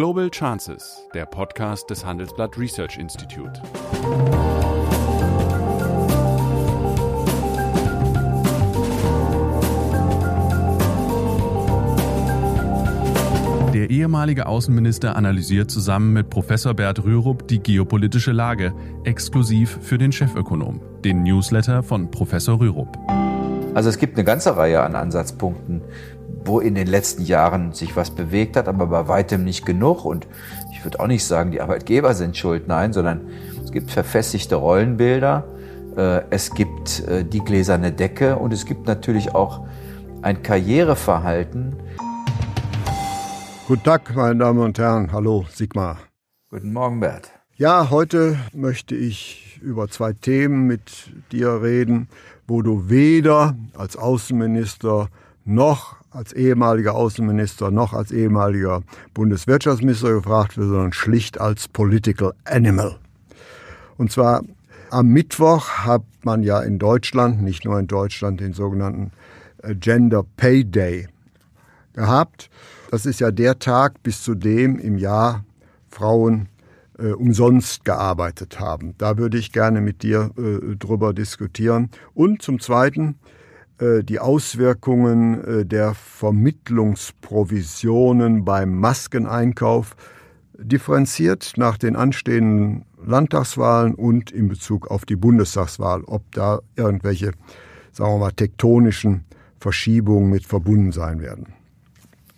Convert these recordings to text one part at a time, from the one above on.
Global Chances, der Podcast des Handelsblatt Research Institute. Der ehemalige Außenminister analysiert zusammen mit Professor Bert Rürup die geopolitische Lage, exklusiv für den Chefökonom, den Newsletter von Professor Rürup. Also es gibt eine ganze Reihe an Ansatzpunkten, wo in den letzten Jahren sich was bewegt hat, aber bei weitem nicht genug. Und ich würde auch nicht sagen, die Arbeitgeber sind schuld, nein, sondern es gibt verfestigte Rollenbilder, äh, es gibt äh, die gläserne Decke und es gibt natürlich auch ein Karriereverhalten. Guten Tag, meine Damen und Herren. Hallo, Sigmar. Guten Morgen, Bert. Ja, heute möchte ich über zwei Themen mit dir reden, wo du weder als Außenminister noch als ehemaliger Außenminister noch als ehemaliger Bundeswirtschaftsminister gefragt wird, sondern schlicht als Political Animal. Und zwar am Mittwoch hat man ja in Deutschland, nicht nur in Deutschland, den sogenannten äh, Gender Pay Day gehabt. Das ist ja der Tag, bis zu dem im Jahr Frauen äh, umsonst gearbeitet haben. Da würde ich gerne mit dir äh, drüber diskutieren. Und zum Zweiten die Auswirkungen äh, der Vermittlungsprovisionen beim Maskeneinkauf differenziert nach den anstehenden Landtagswahlen und in Bezug auf die Bundestagswahl, ob da irgendwelche, sagen wir mal, tektonischen Verschiebungen mit verbunden sein werden.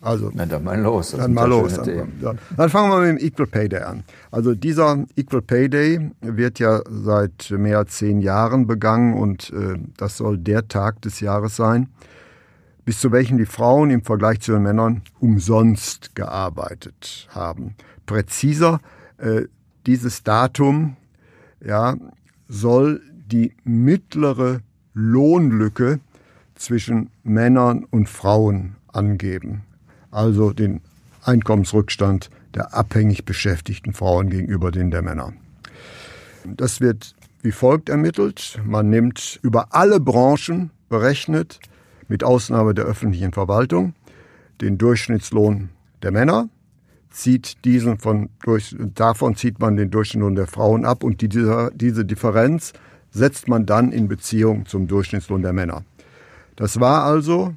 Also, Na, dann mal los. dann mal los. Dann, ja. dann, fangen wir mit dem Equal Pay Day an. Also dieser Equal Pay Day wird ja seit mehr als zehn Jahren begangen und äh, das soll der Tag des Jahres sein, bis zu welchem die Frauen im Vergleich zu den Männern umsonst gearbeitet haben. Präziser, äh, dieses Datum ja, soll die mittlere Lohnlücke zwischen Männern und Frauen angeben also den Einkommensrückstand der abhängig beschäftigten Frauen gegenüber den der Männer. Das wird wie folgt ermittelt. Man nimmt über alle Branchen berechnet, mit Ausnahme der öffentlichen Verwaltung, den Durchschnittslohn der Männer, zieht diesen von, durch, davon zieht man den Durchschnittslohn der Frauen ab und diese, diese Differenz setzt man dann in Beziehung zum Durchschnittslohn der Männer. Das war also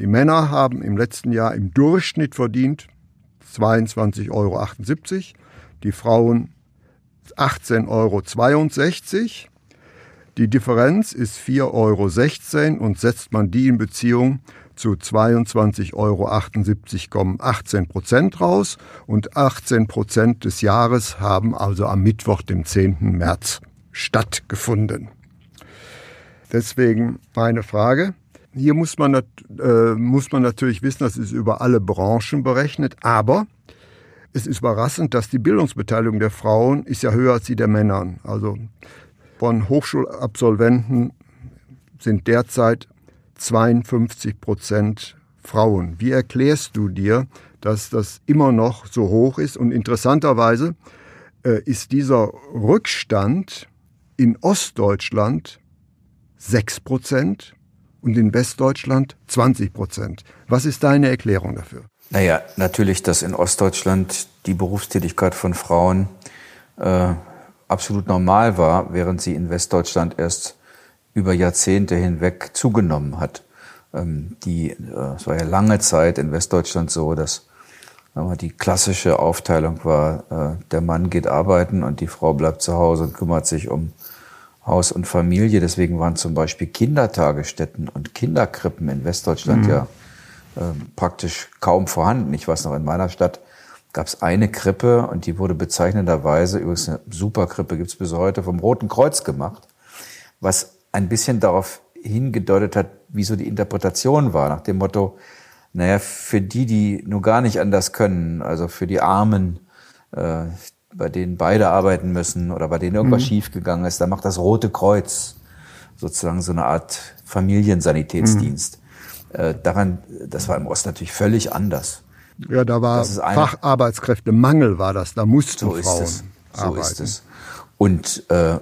die Männer haben im letzten Jahr im Durchschnitt verdient 22,78 Euro, die Frauen 18,62 Euro. Die Differenz ist 4,16 Euro und setzt man die in Beziehung zu 22,78 Euro 18 Prozent raus und 18 Prozent des Jahres haben also am Mittwoch, dem 10. März stattgefunden. Deswegen meine Frage, hier muss man, äh, muss man natürlich wissen, das ist über alle Branchen berechnet, aber es ist überraschend, dass die Bildungsbeteiligung der Frauen ist ja höher als die der Männer. Also von Hochschulabsolventen sind derzeit 52 Prozent Frauen. Wie erklärst du dir, dass das immer noch so hoch ist? Und interessanterweise äh, ist dieser Rückstand in Ostdeutschland 6 Prozent und in Westdeutschland 20 Prozent. Was ist deine Erklärung dafür? Naja, natürlich, dass in Ostdeutschland die Berufstätigkeit von Frauen äh, absolut normal war, während sie in Westdeutschland erst über Jahrzehnte hinweg zugenommen hat. Ähm, die, äh, es war ja lange Zeit in Westdeutschland so, dass aber die klassische Aufteilung war, äh, der Mann geht arbeiten und die Frau bleibt zu Hause und kümmert sich um Haus und Familie. Deswegen waren zum Beispiel Kindertagesstätten und Kinderkrippen in Westdeutschland mhm. ja äh, praktisch kaum vorhanden. Ich weiß noch, in meiner Stadt gab es eine Krippe und die wurde bezeichnenderweise, übrigens eine Superkrippe gibt es bis heute, vom Roten Kreuz gemacht, was ein bisschen darauf hingedeutet hat, wie so die Interpretation war, nach dem Motto, naja, für die, die nur gar nicht anders können, also für die Armen, äh, bei denen beide arbeiten müssen oder bei denen irgendwas mhm. schiefgegangen ist, da macht das Rote Kreuz sozusagen so eine Art Familiensanitätsdienst. Mhm. Äh, daran, das war im Osten natürlich völlig anders. Ja, da war Facharbeitskräftemangel war das, da mussten so Frauen ist es. So arbeiten. ist es. Und äh,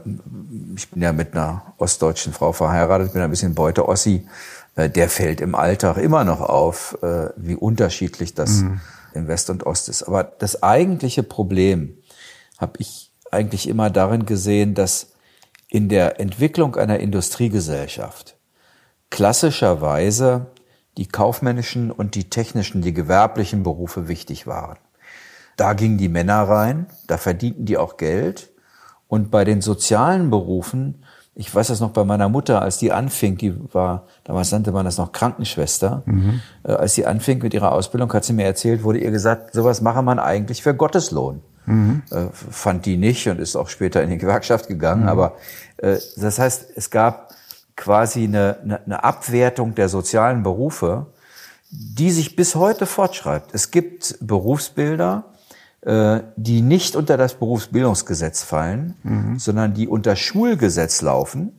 ich bin ja mit einer ostdeutschen Frau verheiratet, bin ein bisschen Beute-Ossi. Äh, der fällt im Alltag immer noch auf, äh, wie unterschiedlich das mhm in West und Ost ist. Aber das eigentliche Problem habe ich eigentlich immer darin gesehen, dass in der Entwicklung einer Industriegesellschaft klassischerweise die kaufmännischen und die technischen, die gewerblichen Berufe wichtig waren. Da gingen die Männer rein, da verdienten die auch Geld. Und bei den sozialen Berufen, ich weiß das noch bei meiner Mutter, als die anfing, die war, damals nannte man das noch Krankenschwester, mhm. äh, als sie anfing mit ihrer Ausbildung, hat sie mir erzählt, wurde ihr gesagt, sowas mache man eigentlich für Gotteslohn. Mhm. Äh, fand die nicht und ist auch später in die Gewerkschaft gegangen. Mhm. Aber äh, das heißt, es gab quasi eine, eine, eine Abwertung der sozialen Berufe, die sich bis heute fortschreibt. Es gibt Berufsbilder, äh, die nicht unter das Berufsbildungsgesetz fallen, mhm. sondern die unter Schulgesetz laufen.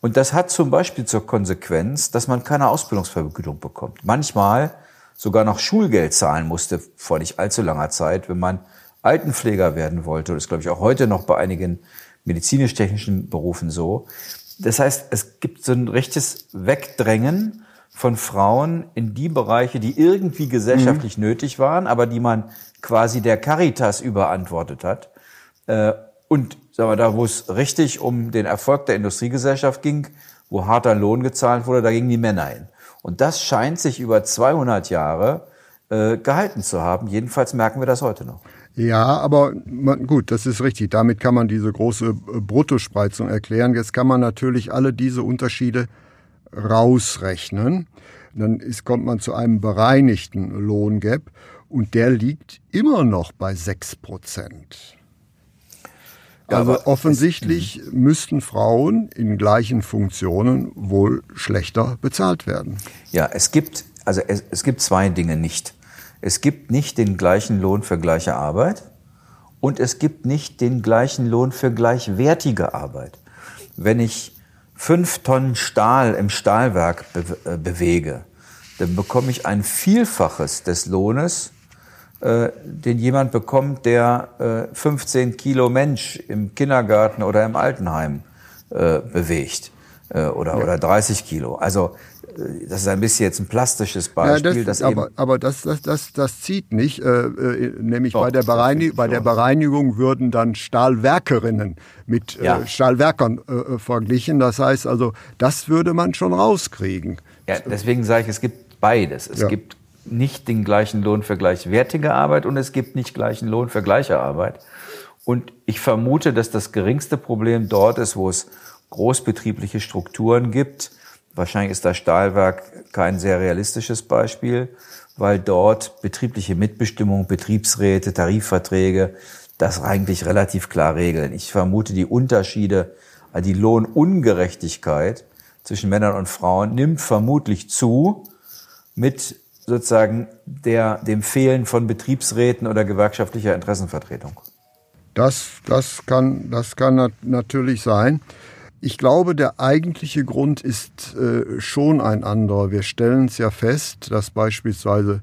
Und das hat zum Beispiel zur Konsequenz, dass man keine Ausbildungsvergütung bekommt. Manchmal sogar noch Schulgeld zahlen musste vor nicht allzu langer Zeit, wenn man Altenpfleger werden wollte. Das ist, glaube ich, auch heute noch bei einigen medizinisch-technischen Berufen so. Das heißt, es gibt so ein rechtes Wegdrängen von Frauen in die Bereiche, die irgendwie gesellschaftlich mhm. nötig waren, aber die man quasi der Caritas überantwortet hat. Äh, und sagen wir, da, wo es richtig um den Erfolg der Industriegesellschaft ging, wo harter Lohn gezahlt wurde, da gingen die Männer hin. Und das scheint sich über 200 Jahre äh, gehalten zu haben. Jedenfalls merken wir das heute noch. Ja, aber man, gut, das ist richtig. Damit kann man diese große äh, Bruttospreizung erklären. Jetzt kann man natürlich alle diese Unterschiede rausrechnen. Dann ist, kommt man zu einem bereinigten Lohngap und der liegt immer noch bei sechs Prozent. Also offensichtlich es, müssten Frauen in gleichen Funktionen wohl schlechter bezahlt werden. Ja, es gibt, also es, es gibt zwei Dinge nicht. Es gibt nicht den gleichen Lohn für gleiche Arbeit und es gibt nicht den gleichen Lohn für gleichwertige Arbeit. Wenn ich fünf Tonnen Stahl im Stahlwerk be äh, bewege, dann bekomme ich ein Vielfaches des Lohnes, äh, den jemand bekommt, der äh, 15 Kilo Mensch im Kindergarten oder im Altenheim äh, bewegt äh, oder, ja. oder 30 Kilo. Also das ist ein bisschen jetzt ein plastisches Beispiel. Ja, das, das aber aber das, das, das, das zieht nicht. Äh, äh, nämlich Doch, bei, der Bereinig bei der Bereinigung würden dann Stahlwerkerinnen mit äh, ja. äh, Stahlwerkern äh, verglichen. Das heißt also, das würde man schon rauskriegen. Ja, deswegen sage ich, es gibt beides. Es ja. gibt nicht den gleichen Lohn für gleichwertige Arbeit und es gibt nicht gleichen Lohn für gleiche Arbeit. Und ich vermute, dass das geringste Problem dort ist, wo es großbetriebliche Strukturen gibt, Wahrscheinlich ist das Stahlwerk kein sehr realistisches Beispiel, weil dort betriebliche Mitbestimmung, Betriebsräte, Tarifverträge das eigentlich relativ klar regeln. Ich vermute, die Unterschiede, die Lohnungerechtigkeit zwischen Männern und Frauen nimmt vermutlich zu mit sozusagen der, dem Fehlen von Betriebsräten oder gewerkschaftlicher Interessenvertretung. Das, das, kann, das kann natürlich sein. Ich glaube, der eigentliche Grund ist äh, schon ein anderer. Wir stellen es ja fest, dass beispielsweise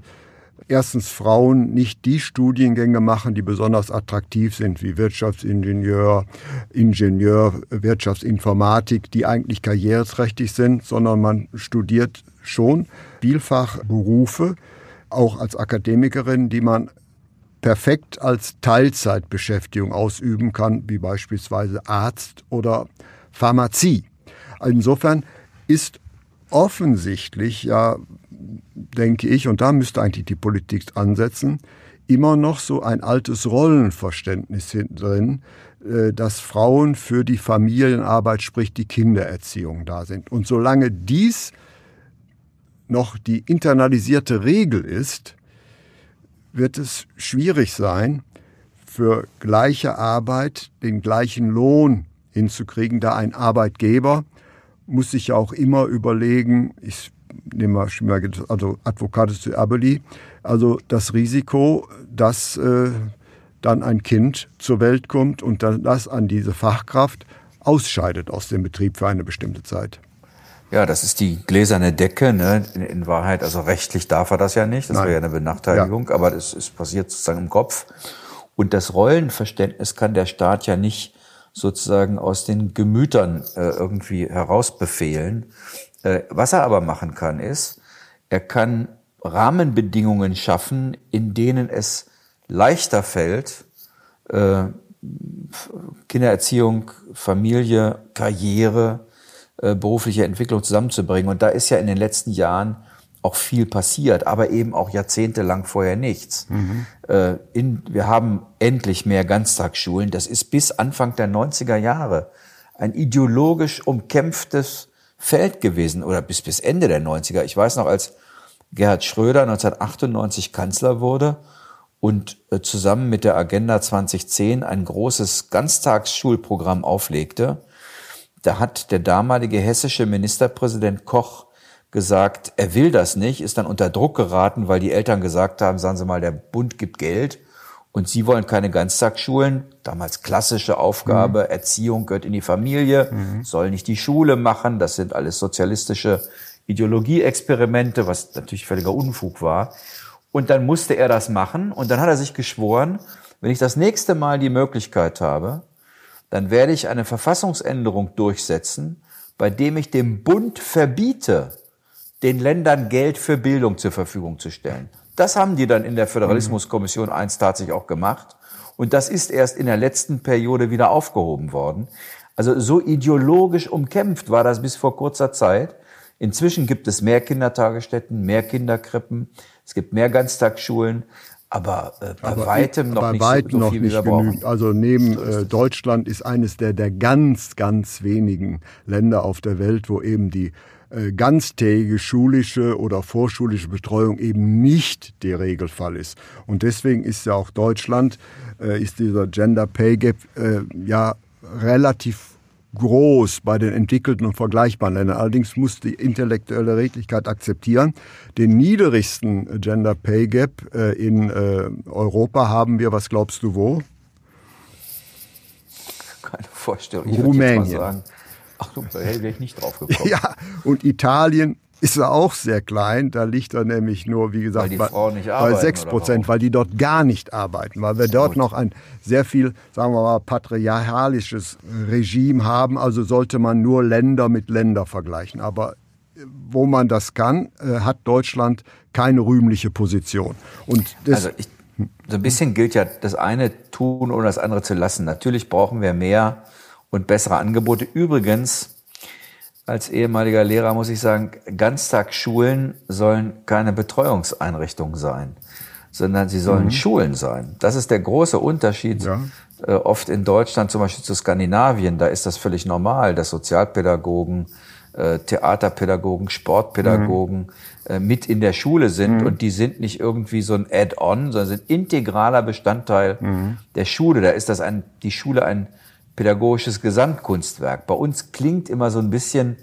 erstens Frauen nicht die Studiengänge machen, die besonders attraktiv sind, wie Wirtschaftsingenieur, Ingenieur, Wirtschaftsinformatik, die eigentlich karriereträchtig sind, sondern man studiert schon vielfach Berufe, auch als Akademikerin, die man perfekt als Teilzeitbeschäftigung ausüben kann, wie beispielsweise Arzt oder Pharmazie. Insofern ist offensichtlich ja, denke ich, und da müsste eigentlich die Politik ansetzen, immer noch so ein altes Rollenverständnis drin, äh, dass Frauen für die Familienarbeit, sprich die Kindererziehung da sind. Und solange dies noch die internalisierte Regel ist, wird es schwierig sein, für gleiche Arbeit den gleichen Lohn hinzukriegen, da ein Arbeitgeber muss sich ja auch immer überlegen, ich nehme mal, also Advocatus zu Abeli, also das Risiko, dass äh, dann ein Kind zur Welt kommt und dann das an diese Fachkraft ausscheidet aus dem Betrieb für eine bestimmte Zeit. Ja, das ist die gläserne Decke. Ne? In, in Wahrheit, also rechtlich darf er das ja nicht. Das wäre ja eine Benachteiligung, ja. aber das ist passiert sozusagen im Kopf. Und das Rollenverständnis kann der Staat ja nicht sozusagen aus den Gemütern äh, irgendwie herausbefehlen. Äh, was er aber machen kann, ist, er kann Rahmenbedingungen schaffen, in denen es leichter fällt, äh, Kindererziehung, Familie, Karriere, äh, berufliche Entwicklung zusammenzubringen. Und da ist ja in den letzten Jahren auch viel passiert, aber eben auch jahrzehntelang vorher nichts. Mhm. Äh, in, wir haben endlich mehr Ganztagsschulen. Das ist bis Anfang der 90er Jahre ein ideologisch umkämpftes Feld gewesen oder bis, bis Ende der 90er. Ich weiß noch, als Gerhard Schröder 1998 Kanzler wurde und äh, zusammen mit der Agenda 2010 ein großes Ganztagsschulprogramm auflegte, da hat der damalige hessische Ministerpräsident Koch gesagt, er will das nicht, ist dann unter Druck geraten, weil die Eltern gesagt haben, sagen Sie mal, der Bund gibt Geld und Sie wollen keine Ganztagsschulen. Damals klassische Aufgabe, mhm. Erziehung gehört in die Familie, mhm. soll nicht die Schule machen. Das sind alles sozialistische Ideologieexperimente, was natürlich völliger Unfug war. Und dann musste er das machen und dann hat er sich geschworen, wenn ich das nächste Mal die Möglichkeit habe, dann werde ich eine Verfassungsänderung durchsetzen, bei dem ich dem Bund verbiete, den Ländern Geld für Bildung zur Verfügung zu stellen. Das haben die dann in der Föderalismuskommission 1 tatsächlich auch gemacht. Und das ist erst in der letzten Periode wieder aufgehoben worden. Also so ideologisch umkämpft war das bis vor kurzer Zeit. Inzwischen gibt es mehr Kindertagesstätten, mehr Kinderkrippen, es gibt mehr Ganztagsschulen aber äh, bei aber, weitem noch bei nicht weitem so, noch viel, nicht genügend. Also neben äh, Deutschland ist eines der, der ganz, ganz wenigen Länder auf der Welt, wo eben die ganztägige schulische oder vorschulische Betreuung eben nicht der Regelfall ist. Und deswegen ist ja auch Deutschland, äh, ist dieser Gender Pay Gap äh, ja relativ groß bei den entwickelten und vergleichbaren Ländern. Allerdings muss die intellektuelle Redlichkeit akzeptieren. Den niedrigsten Gender Pay Gap äh, in äh, Europa haben wir, was glaubst du wo? Keine Vorstellung. Ich Rumänien. Sagen, ach du, da wäre ich nicht drauf gekommen. ja, und Italien ist er auch sehr klein. Da liegt er nämlich nur, wie gesagt, bei, bei 6 Prozent, weil die dort gar nicht arbeiten, weil wir dort noch ein sehr viel, sagen wir mal, patriarchalisches Regime haben. Also sollte man nur Länder mit Länder vergleichen. Aber äh, wo man das kann, äh, hat Deutschland keine rühmliche Position. Und also ich, so ein bisschen gilt ja, das eine tun oder das andere zu lassen. Natürlich brauchen wir mehr und bessere Angebote. Übrigens, als ehemaliger Lehrer muss ich sagen, Ganztagsschulen sollen keine Betreuungseinrichtungen sein, sondern sie sollen mhm. Schulen sein. Das ist der große Unterschied. Ja. Äh, oft in Deutschland, zum Beispiel zu Skandinavien, da ist das völlig normal, dass Sozialpädagogen, äh, Theaterpädagogen, Sportpädagogen mhm. äh, mit in der Schule sind mhm. und die sind nicht irgendwie so ein Add-on, sondern sind integraler Bestandteil mhm. der Schule. Da ist das ein, die Schule ein pädagogisches Gesamtkunstwerk. Bei uns klingt immer so ein bisschen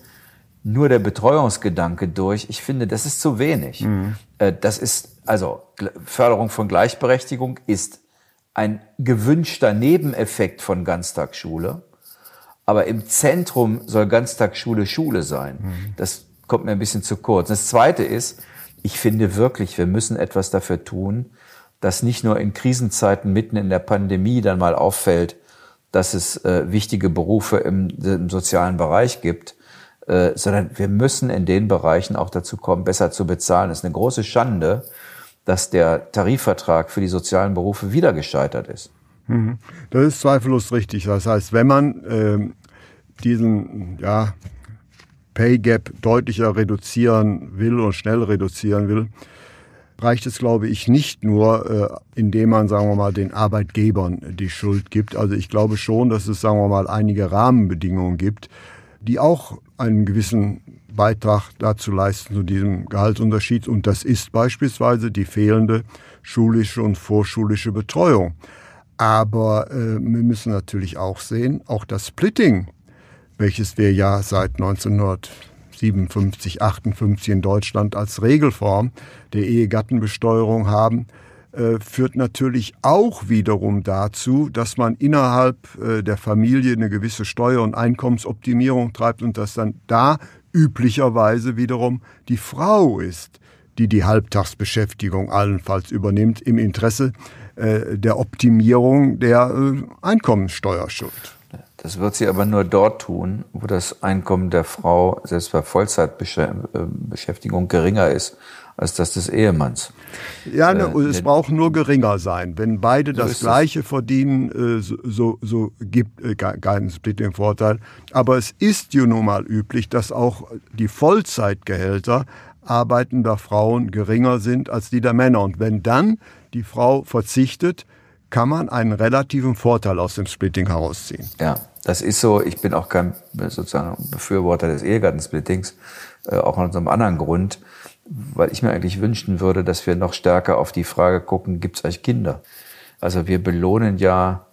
nur der Betreuungsgedanke durch. Ich finde, das ist zu wenig. Mhm. Äh, das ist, also Förderung von Gleichberechtigung ist ein gewünschter Nebeneffekt von Ganztagsschule. Aber im Zentrum soll Ganztagsschule Schule sein. Mhm. Das kommt mir ein bisschen zu kurz. Das Zweite ist, ich finde wirklich, wir müssen etwas dafür tun, dass nicht nur in Krisenzeiten mitten in der Pandemie dann mal auffällt, dass es äh, wichtige Berufe im, im sozialen Bereich gibt, äh, sondern wir müssen in den Bereichen auch dazu kommen, besser zu bezahlen. Es ist eine große Schande, dass der Tarifvertrag für die sozialen Berufe wieder gescheitert ist. Mhm. Das ist zweifellos richtig. Das heißt, wenn man äh, diesen ja, Pay Gap deutlicher reduzieren will und schnell reduzieren will, reicht es, glaube ich, nicht nur, äh, indem man, sagen wir mal, den Arbeitgebern die Schuld gibt. Also ich glaube schon, dass es, sagen wir mal, einige Rahmenbedingungen gibt, die auch einen gewissen Beitrag dazu leisten, zu diesem Gehaltsunterschied. Und das ist beispielsweise die fehlende schulische und vorschulische Betreuung. Aber äh, wir müssen natürlich auch sehen, auch das Splitting, welches wir ja seit 1900 57, 58 in Deutschland als Regelform der Ehegattenbesteuerung haben, äh, führt natürlich auch wiederum dazu, dass man innerhalb äh, der Familie eine gewisse Steuer- und Einkommensoptimierung treibt und dass dann da üblicherweise wiederum die Frau ist, die die Halbtagsbeschäftigung allenfalls übernimmt im Interesse äh, der Optimierung der Einkommenssteuerschuld. Das wird sie aber nur dort tun, wo das Einkommen der Frau selbst bei Vollzeitbeschäftigung geringer ist als das des Ehemanns. Ja, ne, äh, es braucht nur geringer sein. Wenn beide so das Gleiche es. verdienen, äh, so, so, so gibt äh, keinen Split den Vorteil. Aber es ist ja nun mal üblich, dass auch die Vollzeitgehälter arbeitender Frauen geringer sind als die der Männer. Und wenn dann die Frau verzichtet, kann man einen relativen Vorteil aus dem Splitting herausziehen. Ja, das ist so. Ich bin auch kein sozusagen Befürworter des Ehegattensplittings, äh, auch aus einem anderen Grund, weil ich mir eigentlich wünschen würde, dass wir noch stärker auf die Frage gucken, gibt es eigentlich Kinder? Also wir belohnen ja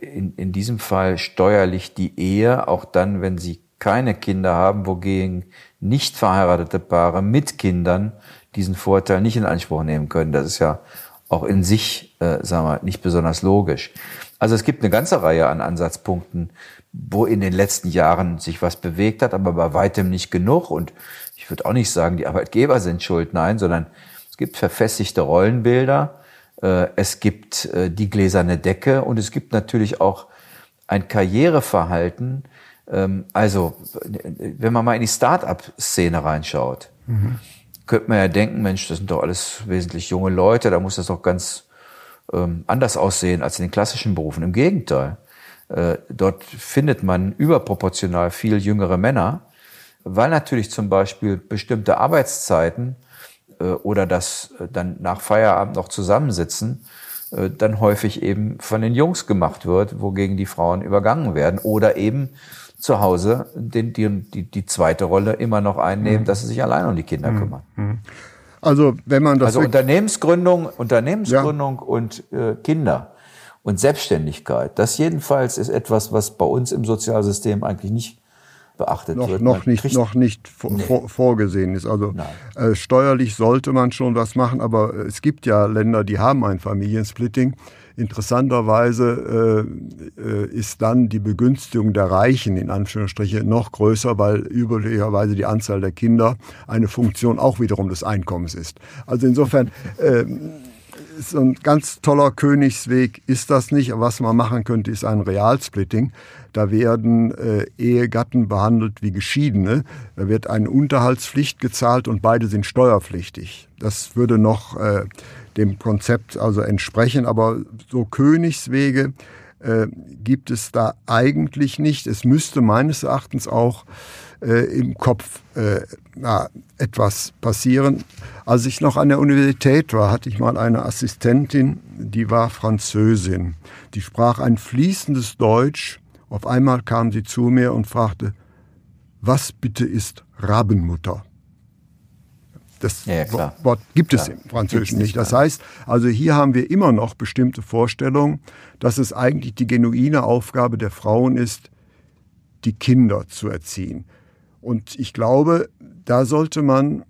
in, in diesem Fall steuerlich die Ehe, auch dann, wenn sie keine Kinder haben, wogegen nicht verheiratete Paare mit Kindern diesen Vorteil nicht in Anspruch nehmen können. Das ist ja auch in sich, äh, sagen wir, nicht besonders logisch. Also es gibt eine ganze Reihe an Ansatzpunkten, wo in den letzten Jahren sich was bewegt hat, aber bei weitem nicht genug. Und ich würde auch nicht sagen, die Arbeitgeber sind schuld, nein, sondern es gibt verfestigte Rollenbilder, äh, es gibt äh, die gläserne Decke und es gibt natürlich auch ein Karriereverhalten. Ähm, also, wenn man mal in die Start-up-Szene reinschaut, mhm könnte man ja denken, Mensch, das sind doch alles wesentlich junge Leute, da muss das doch ganz ähm, anders aussehen als in den klassischen Berufen. Im Gegenteil. Äh, dort findet man überproportional viel jüngere Männer, weil natürlich zum Beispiel bestimmte Arbeitszeiten äh, oder das äh, dann nach Feierabend noch zusammensitzen, äh, dann häufig eben von den Jungs gemacht wird, wogegen die Frauen übergangen werden oder eben zu Hause die, die, die zweite Rolle immer noch einnehmen, mhm. dass sie sich allein um die Kinder mhm. kümmern. Mhm. Also wenn man das also Unternehmensgründung, Unternehmensgründung ja. und äh, Kinder und Selbstständigkeit, das jedenfalls ist etwas, was bei uns im Sozialsystem eigentlich nicht beachtet noch, wird. Noch nicht, noch nicht nee. vor, vorgesehen ist. Also äh, steuerlich sollte man schon was machen, aber es gibt ja Länder, die haben ein Familiensplitting. Interessanterweise äh, äh, ist dann die Begünstigung der Reichen in Anführungsstriche noch größer, weil üblicherweise die Anzahl der Kinder eine Funktion auch wiederum des Einkommens ist. Also insofern äh, so ein ganz toller Königsweg ist das nicht. Was man machen könnte, ist ein Realsplitting. Da werden äh, Ehegatten behandelt wie Geschiedene. Da wird eine Unterhaltspflicht gezahlt und beide sind steuerpflichtig. Das würde noch äh, dem Konzept also entsprechen. Aber so Königswege äh, gibt es da eigentlich nicht. Es müsste meines Erachtens auch äh, im Kopf äh, na, etwas passieren. Als ich noch an der Universität war, hatte ich mal eine Assistentin, die war Französin. Die sprach ein fließendes Deutsch. Auf einmal kam sie zu mir und fragte, was bitte ist Rabenmutter? Das ja, ja, Wort gibt es klar. im Französischen nicht. Das heißt, also hier haben wir immer noch bestimmte Vorstellungen, dass es eigentlich die genuine Aufgabe der Frauen ist, die Kinder zu erziehen. Und ich glaube, da sollte man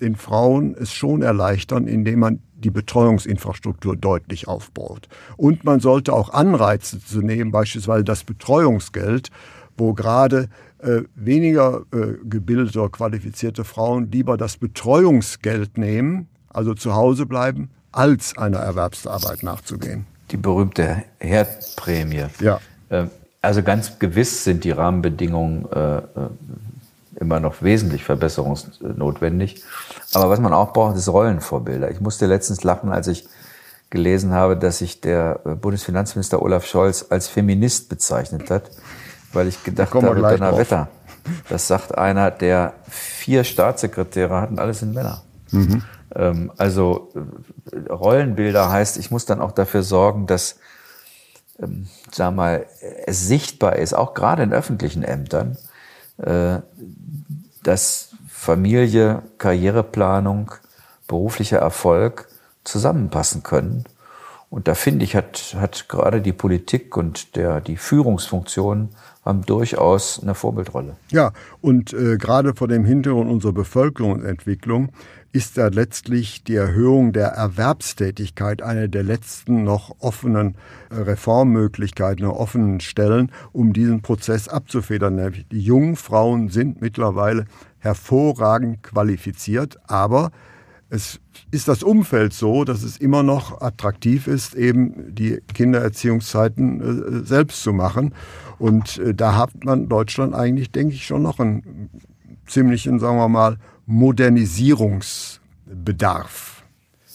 den Frauen es schon erleichtern, indem man die Betreuungsinfrastruktur deutlich aufbaut. Und man sollte auch Anreize zu nehmen, beispielsweise das Betreuungsgeld, wo gerade äh, weniger äh, gebildete, qualifizierte Frauen lieber das Betreuungsgeld nehmen, also zu Hause bleiben, als einer Erwerbsarbeit nachzugehen. Die berühmte Herdprämie. Ja. Ähm, also ganz gewiss sind die Rahmenbedingungen äh, äh, immer noch wesentlich verbesserungsnotwendig. Aber was man auch braucht, ist Rollenvorbilder. Ich musste letztens lachen, als ich gelesen habe, dass sich der äh, Bundesfinanzminister Olaf Scholz als Feminist bezeichnet hat weil ich gedacht habe, Donnerwetter. Das sagt einer, der vier Staatssekretäre hat und alles sind Männer. Mhm. Ähm, also Rollenbilder heißt, ich muss dann auch dafür sorgen, dass, ähm, sag mal, es sichtbar ist, auch gerade in öffentlichen Ämtern, äh, dass Familie, Karriereplanung, beruflicher Erfolg zusammenpassen können. Und da finde ich, hat, hat gerade die Politik und der, die Führungsfunktion haben durchaus eine Vorbildrolle. Ja, und äh, gerade vor dem Hintergrund unserer Bevölkerungsentwicklung ist da letztlich die Erhöhung der Erwerbstätigkeit eine der letzten noch offenen äh, Reformmöglichkeiten, noch offenen Stellen, um diesen Prozess abzufedern. Die jungen Frauen sind mittlerweile hervorragend qualifiziert, aber es ist das Umfeld so, dass es immer noch attraktiv ist, eben die Kindererziehungszeiten äh, selbst zu machen. Und äh, da hat man Deutschland eigentlich, denke ich, schon noch einen ziemlichen, sagen wir mal, Modernisierungsbedarf.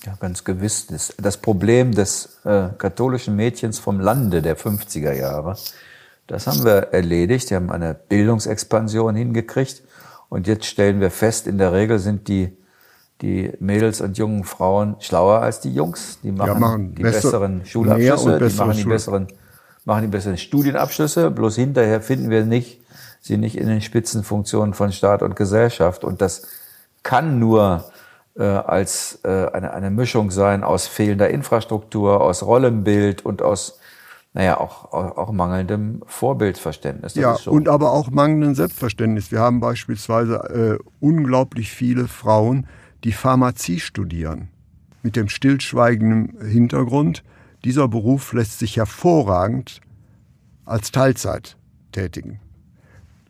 Ja, ganz gewiss. Das, Problem des äh, katholischen Mädchens vom Lande der 50er Jahre, das haben wir erledigt. Wir haben eine Bildungsexpansion hingekriegt. Und jetzt stellen wir fest, in der Regel sind die, die Mädels und jungen Frauen schlauer als die Jungs. Die machen, ja, machen die besser, besseren Schulabschlüsse, die machen die besseren, machen die besseren Studienabschlüsse. Bloß hinterher finden wir nicht, sie nicht in den Spitzenfunktionen von Staat und Gesellschaft. Und das kann nur äh, als äh, eine, eine Mischung sein aus fehlender Infrastruktur, aus Rollenbild und aus naja, auch, auch, auch mangelndem Vorbildverständnis. Das ja, und aber auch mangelndem Selbstverständnis. Wir haben beispielsweise äh, unglaublich viele Frauen, die Pharmazie studieren. Mit dem stillschweigenden Hintergrund, dieser Beruf lässt sich hervorragend als Teilzeit tätigen.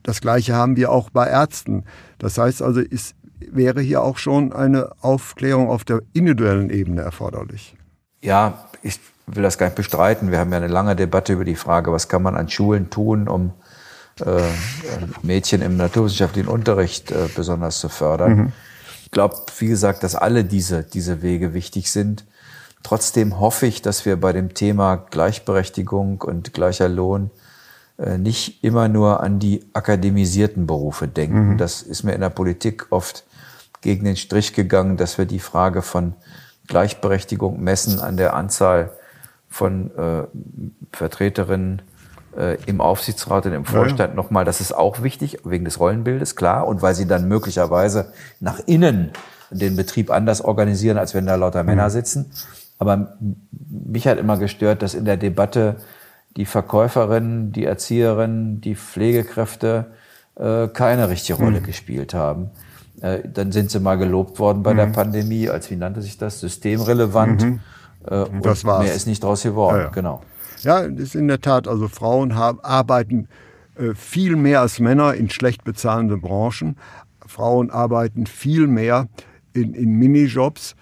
Das Gleiche haben wir auch bei Ärzten. Das heißt also, es wäre hier auch schon eine Aufklärung auf der individuellen Ebene erforderlich. Ja, ich will das gar nicht bestreiten. Wir haben ja eine lange Debatte über die Frage, was kann man an Schulen tun, um äh, Mädchen im naturwissenschaftlichen Unterricht äh, besonders zu fördern. Mhm. Ich glaube, wie gesagt, dass alle diese, diese Wege wichtig sind. Trotzdem hoffe ich, dass wir bei dem Thema Gleichberechtigung und gleicher Lohn äh, nicht immer nur an die akademisierten Berufe denken. Mhm. Das ist mir in der Politik oft gegen den Strich gegangen, dass wir die Frage von Gleichberechtigung messen an der Anzahl von äh, Vertreterinnen äh, im Aufsichtsrat und im Vorstand ja. nochmal, das ist auch wichtig, wegen des Rollenbildes, klar, und weil sie dann möglicherweise nach innen den Betrieb anders organisieren, als wenn da lauter mhm. Männer sitzen. Aber mich hat immer gestört, dass in der Debatte die Verkäuferinnen, die Erzieherinnen, die Pflegekräfte äh, keine richtige Rolle mhm. gespielt haben. Äh, dann sind sie mal gelobt worden bei mhm. der Pandemie als, wie nannte sich das, systemrelevant. Mhm. Äh, das war's. Mehr ist nicht draus geworden, ja, ja. genau. Ja, das ist in der Tat. Also Frauen haben, arbeiten äh, viel mehr als Männer in schlecht bezahlenden Branchen. Frauen arbeiten viel mehr in, in Minijobs.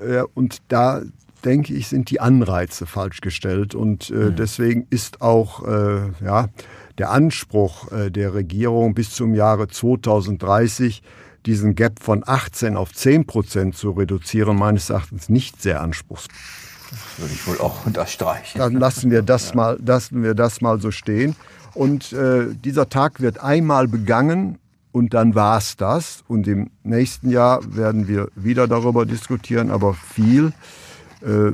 Äh, und da denke ich, sind die Anreize falsch gestellt. Und äh, mhm. deswegen ist auch ja, der Anspruch der Regierung bis zum Jahre 2030 diesen Gap von 18 auf 10 Prozent zu reduzieren, meines Erachtens nicht sehr anspruchsvoll. Das würde ich wohl auch unterstreichen. Dann lassen wir das, ja. mal, lassen wir das mal so stehen. Und äh, dieser Tag wird einmal begangen und dann war es das. Und im nächsten Jahr werden wir wieder darüber diskutieren, aber viel äh,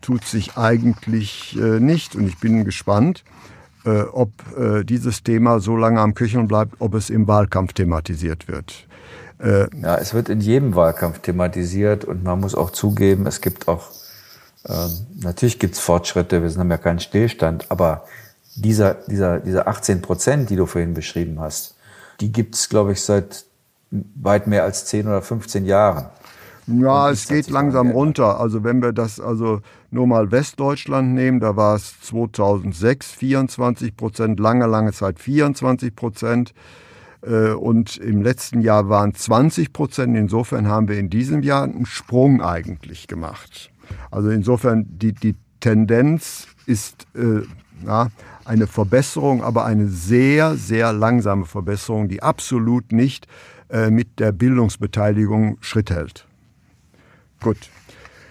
tut sich eigentlich äh, nicht. Und ich bin gespannt, äh, ob äh, dieses Thema so lange am Köcheln bleibt, ob es im Wahlkampf thematisiert wird. Äh, ja, es wird in jedem Wahlkampf thematisiert und man muss auch zugeben, es gibt auch, natürlich gibt es Fortschritte, wir haben ja keinen Stillstand, aber dieser, dieser, diese 18 Prozent, die du vorhin beschrieben hast, die gibt es, glaube ich, seit weit mehr als 10 oder 15 Jahren. Ja, es geht langsam runter. Also wenn wir das also nur mal Westdeutschland nehmen, da war es 2006 24 Prozent, lange, lange Zeit 24 Prozent. Äh, und im letzten Jahr waren 20 Prozent. Insofern haben wir in diesem Jahr einen Sprung eigentlich gemacht. Also insofern die, die Tendenz ist äh, ja, eine Verbesserung, aber eine sehr, sehr langsame Verbesserung, die absolut nicht äh, mit der Bildungsbeteiligung Schritt hält. Gut.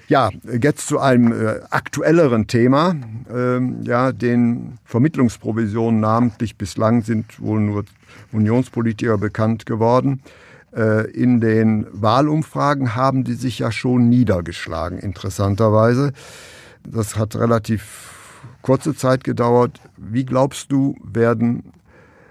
Ja, jetzt zu einem äh, aktuelleren Thema. Ähm, ja, den Vermittlungsprovisionen namentlich bislang sind wohl nur Unionspolitiker bekannt geworden. Äh, in den Wahlumfragen haben die sich ja schon niedergeschlagen, interessanterweise. Das hat relativ kurze Zeit gedauert. Wie glaubst du, werden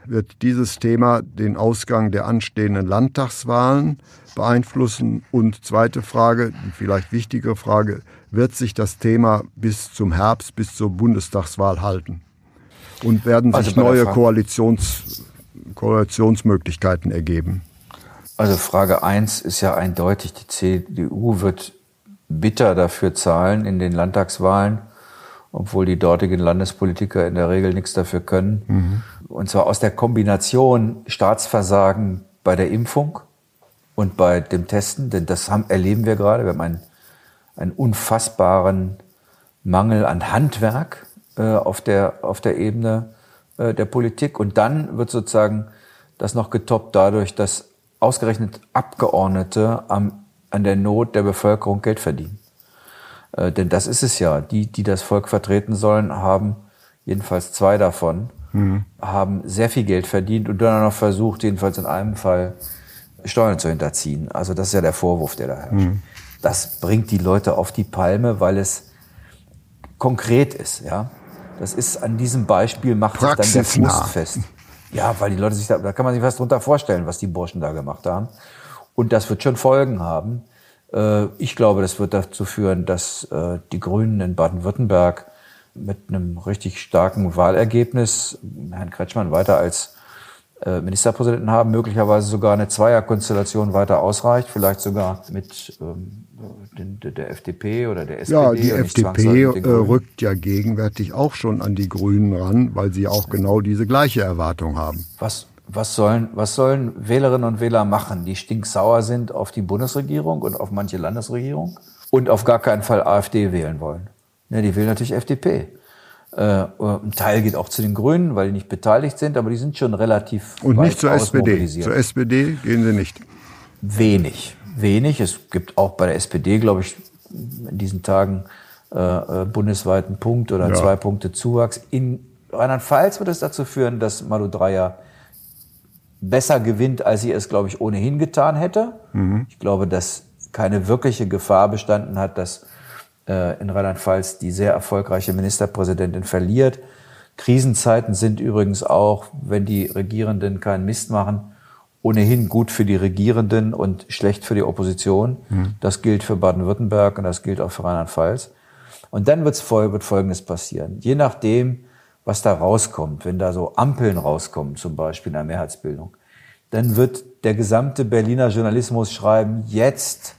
wird dieses Thema den Ausgang der anstehenden Landtagswahlen beeinflussen? Und zweite Frage, die vielleicht wichtige Frage, wird sich das Thema bis zum Herbst, bis zur Bundestagswahl halten? Und werden sich also neue Koalitions, Koalitionsmöglichkeiten ergeben? Also Frage 1 ist ja eindeutig, die CDU wird bitter dafür zahlen in den Landtagswahlen, obwohl die dortigen Landespolitiker in der Regel nichts dafür können. Mhm. Und zwar aus der Kombination Staatsversagen bei der Impfung und bei dem Testen, denn das haben, erleben wir gerade. Wir haben einen, einen unfassbaren Mangel an Handwerk äh, auf, der, auf der Ebene äh, der Politik. Und dann wird sozusagen das noch getoppt dadurch, dass ausgerechnet Abgeordnete am, an der Not der Bevölkerung Geld verdienen. Äh, denn das ist es ja. Die, die das Volk vertreten sollen, haben jedenfalls zwei davon, mhm. haben sehr viel Geld verdient und dann auch noch versucht, jedenfalls in einem Fall, Steuern zu hinterziehen. Also das ist ja der Vorwurf, der da herrscht. Mhm. Das bringt die Leute auf die Palme, weil es konkret ist, ja. Das ist an diesem Beispiel macht sich dann der Fuß fest. Ja, weil die Leute sich da, da kann man sich was drunter vorstellen, was die Burschen da gemacht haben. Und das wird schon Folgen haben. Äh, ich glaube, das wird dazu führen, dass äh, die Grünen in Baden-Württemberg mit einem richtig starken Wahlergebnis Herrn Kretschmann weiter als Ministerpräsidenten haben, möglicherweise sogar eine Zweierkonstellation weiter ausreicht, vielleicht sogar mit ähm, den, der FDP oder der SPD. Ja, die FDP äh, rückt ja gegenwärtig auch schon an die Grünen ran, weil sie auch genau diese gleiche Erwartung haben. Was, was, sollen, was sollen Wählerinnen und Wähler machen, die stinksauer sind auf die Bundesregierung und auf manche Landesregierung und auf gar keinen Fall AfD wählen wollen? Ja, die wählen natürlich FDP. Äh, ein Teil geht auch zu den Grünen, weil die nicht beteiligt sind, aber die sind schon relativ Und nicht zur SPD. Zur SPD gehen sie nicht. Wenig, wenig. Es gibt auch bei der SPD, glaube ich, in diesen Tagen äh, äh bundesweit einen Punkt oder ja. zwei Punkte Zuwachs. In Rheinland-Pfalz wird es dazu führen, dass Malu Dreyer besser gewinnt, als sie es, glaube ich, ohnehin getan hätte. Mhm. Ich glaube, dass keine wirkliche Gefahr bestanden hat, dass äh, in Rheinland-Pfalz die sehr erfolgreiche Ministerpräsidentin verliert. Krisenzeiten sind übrigens auch, wenn die Regierenden keinen Mist machen, ohnehin gut für die Regierenden und schlecht für die Opposition. Mhm. Das gilt für Baden-Württemberg und das gilt auch für Rheinland-Pfalz. Und dann wird's, wird Folgendes passieren. Je nachdem, was da rauskommt, wenn da so Ampeln rauskommen, zum Beispiel in der Mehrheitsbildung, dann wird der gesamte Berliner Journalismus schreiben, jetzt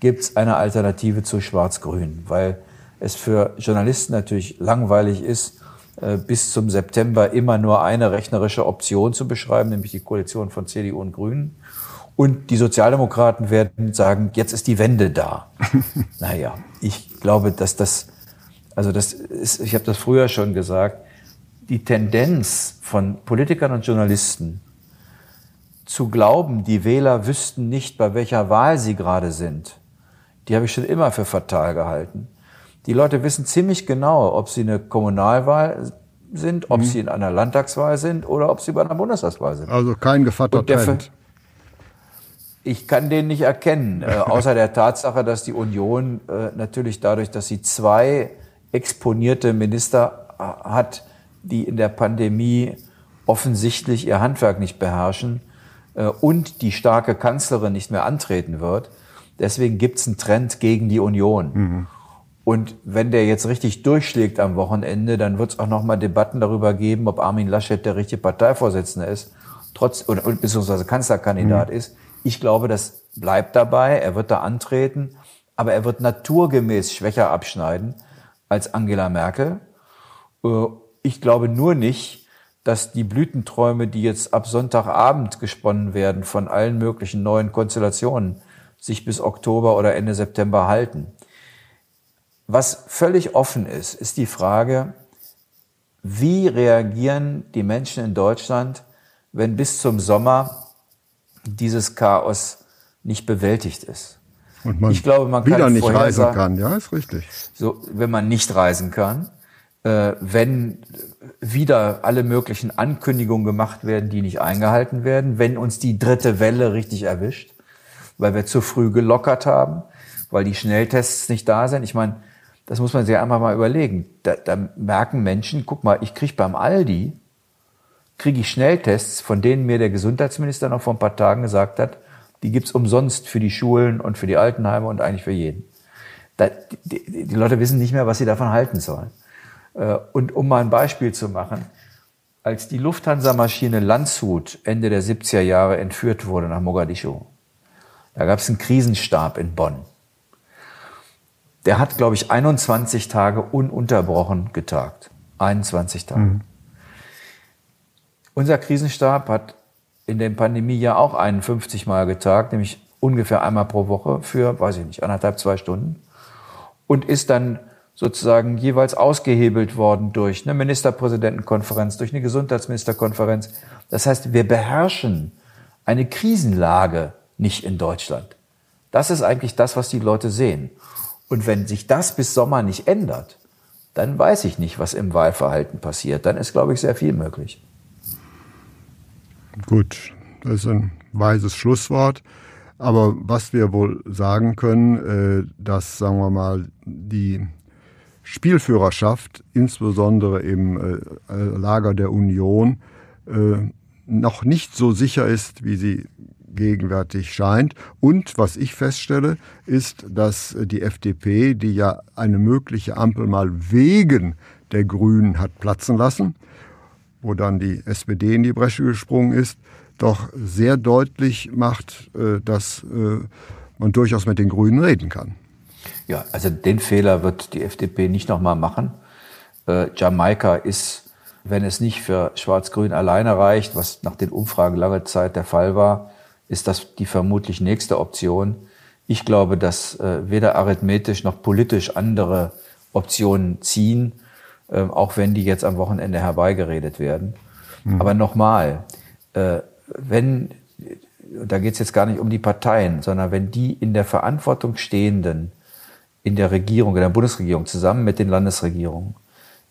gibt es eine Alternative zu Schwarz-Grün, weil es für Journalisten natürlich langweilig ist, äh, bis zum September immer nur eine rechnerische Option zu beschreiben, nämlich die Koalition von CDU und Grünen. Und die Sozialdemokraten werden sagen, jetzt ist die Wende da. naja, ich glaube, dass das, also das ist, ich habe das früher schon gesagt, die Tendenz von Politikern und Journalisten zu glauben, die Wähler wüssten nicht, bei welcher Wahl sie gerade sind, die habe ich schon immer für fatal gehalten. Die Leute wissen ziemlich genau, ob sie eine Kommunalwahl sind, ob mhm. sie in einer Landtagswahl sind oder ob sie bei einer Bundestagswahl sind. Also kein gevatter Trend. Ich kann den nicht erkennen, äh, außer der Tatsache, dass die Union äh, natürlich dadurch, dass sie zwei exponierte Minister äh, hat, die in der Pandemie offensichtlich ihr Handwerk nicht beherrschen äh, und die starke Kanzlerin nicht mehr antreten wird, Deswegen gibt es einen Trend gegen die Union. Mhm. Und wenn der jetzt richtig durchschlägt am Wochenende, dann wird es auch nochmal Debatten darüber geben, ob Armin Laschet der richtige Parteivorsitzende ist, trotz oder beziehungsweise Kanzlerkandidat mhm. ist. Ich glaube, das bleibt dabei. Er wird da antreten, aber er wird naturgemäß schwächer abschneiden als Angela Merkel. Äh, ich glaube nur nicht, dass die Blütenträume, die jetzt ab Sonntagabend gesponnen werden von allen möglichen neuen Konstellationen, sich bis Oktober oder Ende September halten. Was völlig offen ist, ist die Frage, wie reagieren die Menschen in Deutschland, wenn bis zum Sommer dieses Chaos nicht bewältigt ist? Und man ich glaube, man wieder kann nicht reisen kann, ja, ist richtig. So, wenn man nicht reisen kann, äh, wenn wieder alle möglichen Ankündigungen gemacht werden, die nicht eingehalten werden, wenn uns die dritte Welle richtig erwischt, weil wir zu früh gelockert haben, weil die Schnelltests nicht da sind. Ich meine, das muss man sich einfach mal überlegen. Da, da merken Menschen, guck mal, ich kriege beim Aldi, kriege ich Schnelltests, von denen mir der Gesundheitsminister noch vor ein paar Tagen gesagt hat, die gibt's umsonst für die Schulen und für die Altenheime und eigentlich für jeden. Da, die, die Leute wissen nicht mehr, was sie davon halten sollen. Äh, und um mal ein Beispiel zu machen, als die Lufthansa-Maschine Landshut Ende der 70er Jahre entführt wurde nach Mogadischu, da gab es einen Krisenstab in Bonn. Der hat, glaube ich, 21 Tage ununterbrochen getagt. 21 Tage. Mhm. Unser Krisenstab hat in der Pandemie ja auch 51 Mal getagt, nämlich ungefähr einmal pro Woche für, weiß ich nicht, anderthalb, zwei Stunden und ist dann sozusagen jeweils ausgehebelt worden durch eine Ministerpräsidentenkonferenz, durch eine Gesundheitsministerkonferenz. Das heißt, wir beherrschen eine Krisenlage nicht in Deutschland. Das ist eigentlich das, was die Leute sehen. Und wenn sich das bis Sommer nicht ändert, dann weiß ich nicht, was im Wahlverhalten passiert. Dann ist, glaube ich, sehr viel möglich. Gut, das ist ein weises Schlusswort. Aber was wir wohl sagen können, äh, dass, sagen wir mal, die Spielführerschaft, insbesondere im äh, Lager der Union, äh, noch nicht so sicher ist, wie sie gegenwärtig scheint. Und was ich feststelle, ist, dass die FDP, die ja eine mögliche Ampel mal wegen der Grünen hat platzen lassen, wo dann die SPD in die Bresche gesprungen ist, doch sehr deutlich macht, äh, dass äh, man durchaus mit den Grünen reden kann. Ja, also den Fehler wird die FDP nicht nochmal machen. Äh, Jamaika ist, wenn es nicht für Schwarz-Grün alleine reicht, was nach den Umfragen lange Zeit der Fall war, ist das die vermutlich nächste Option. Ich glaube, dass äh, weder arithmetisch noch politisch andere Optionen ziehen, äh, auch wenn die jetzt am Wochenende herbeigeredet werden. Mhm. Aber nochmal, äh, wenn, da geht es jetzt gar nicht um die Parteien, sondern wenn die in der Verantwortung stehenden, in der Regierung, in der Bundesregierung zusammen mit den Landesregierungen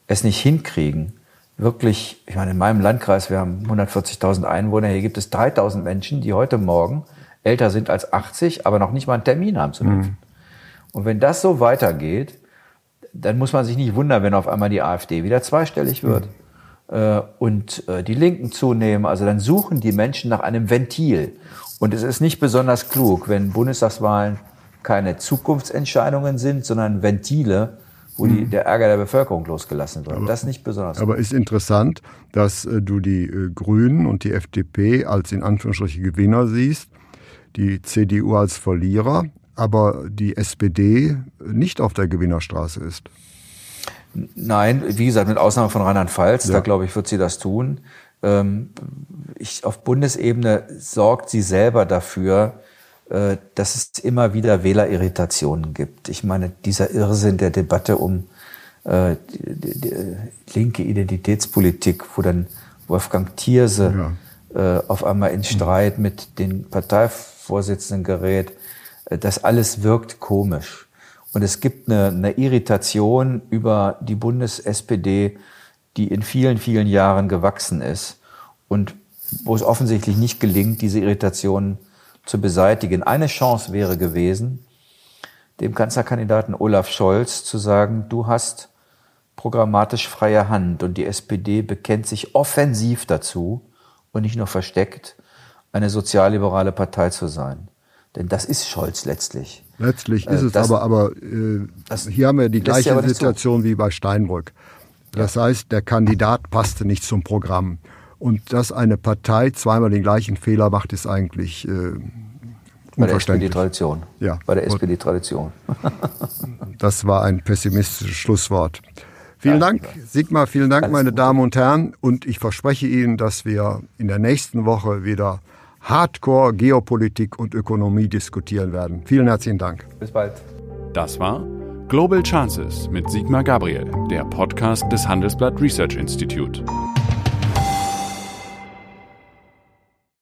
es nicht hinkriegen, wirklich, ich meine, in meinem Landkreis, wir haben 140.000 Einwohner, hier gibt es 3.000 Menschen, die heute Morgen älter sind als 80, aber noch nicht mal einen Termin haben zu impfen. Mhm. Und wenn das so weitergeht, dann muss man sich nicht wundern, wenn auf einmal die AfD wieder zweistellig wird mhm. äh, und äh, die Linken zunehmen. Also dann suchen die Menschen nach einem Ventil. Und es ist nicht besonders klug, wenn Bundestagswahlen keine Zukunftsentscheidungen sind, sondern Ventile, wo die, mhm. der Ärger der Bevölkerung losgelassen wird. Aber, das ist nicht besonders. Aber ist interessant, dass äh, du die äh, Grünen und die FDP als in Anführungsstrichen Gewinner siehst, die CDU als Verlierer, aber die SPD nicht auf der Gewinnerstraße ist. Nein, wie gesagt, mit Ausnahme von Rheinland-Pfalz, ja. da glaube ich, wird sie das tun. Ähm, ich, auf Bundesebene sorgt sie selber dafür, dass es immer wieder Wählerirritationen gibt. Ich meine, dieser Irrsinn der Debatte um äh, die, die, die linke Identitätspolitik, wo dann Wolfgang Thierse ja. äh, auf einmal in Streit mit den Parteivorsitzenden gerät, äh, das alles wirkt komisch. Und es gibt eine, eine Irritation über die Bundes-SPD, die in vielen, vielen Jahren gewachsen ist und wo es offensichtlich nicht gelingt, diese Irritationen zu beseitigen. Eine Chance wäre gewesen, dem Kanzlerkandidaten Olaf Scholz zu sagen, du hast programmatisch freie Hand und die SPD bekennt sich offensiv dazu und nicht nur versteckt, eine sozialliberale Partei zu sein. Denn das ist Scholz letztlich. Letztlich ist äh, es das, aber, aber äh, hier haben wir die gleiche Situation wie bei Steinbrück. Das heißt, der Kandidat passte nicht zum Programm. Und dass eine Partei zweimal den gleichen Fehler macht, ist eigentlich äh, bei der SPD-Tradition. Ja. Bei der SPD-Tradition. das war ein pessimistisches Schlusswort. Vielen Dank, Sigmar, vielen Dank, meine Damen und Herren. Und ich verspreche Ihnen, dass wir in der nächsten Woche wieder Hardcore Geopolitik und Ökonomie diskutieren werden. Vielen herzlichen Dank. Bis bald. Das war Global Chances mit Sigmar Gabriel, der Podcast des Handelsblatt Research Institute.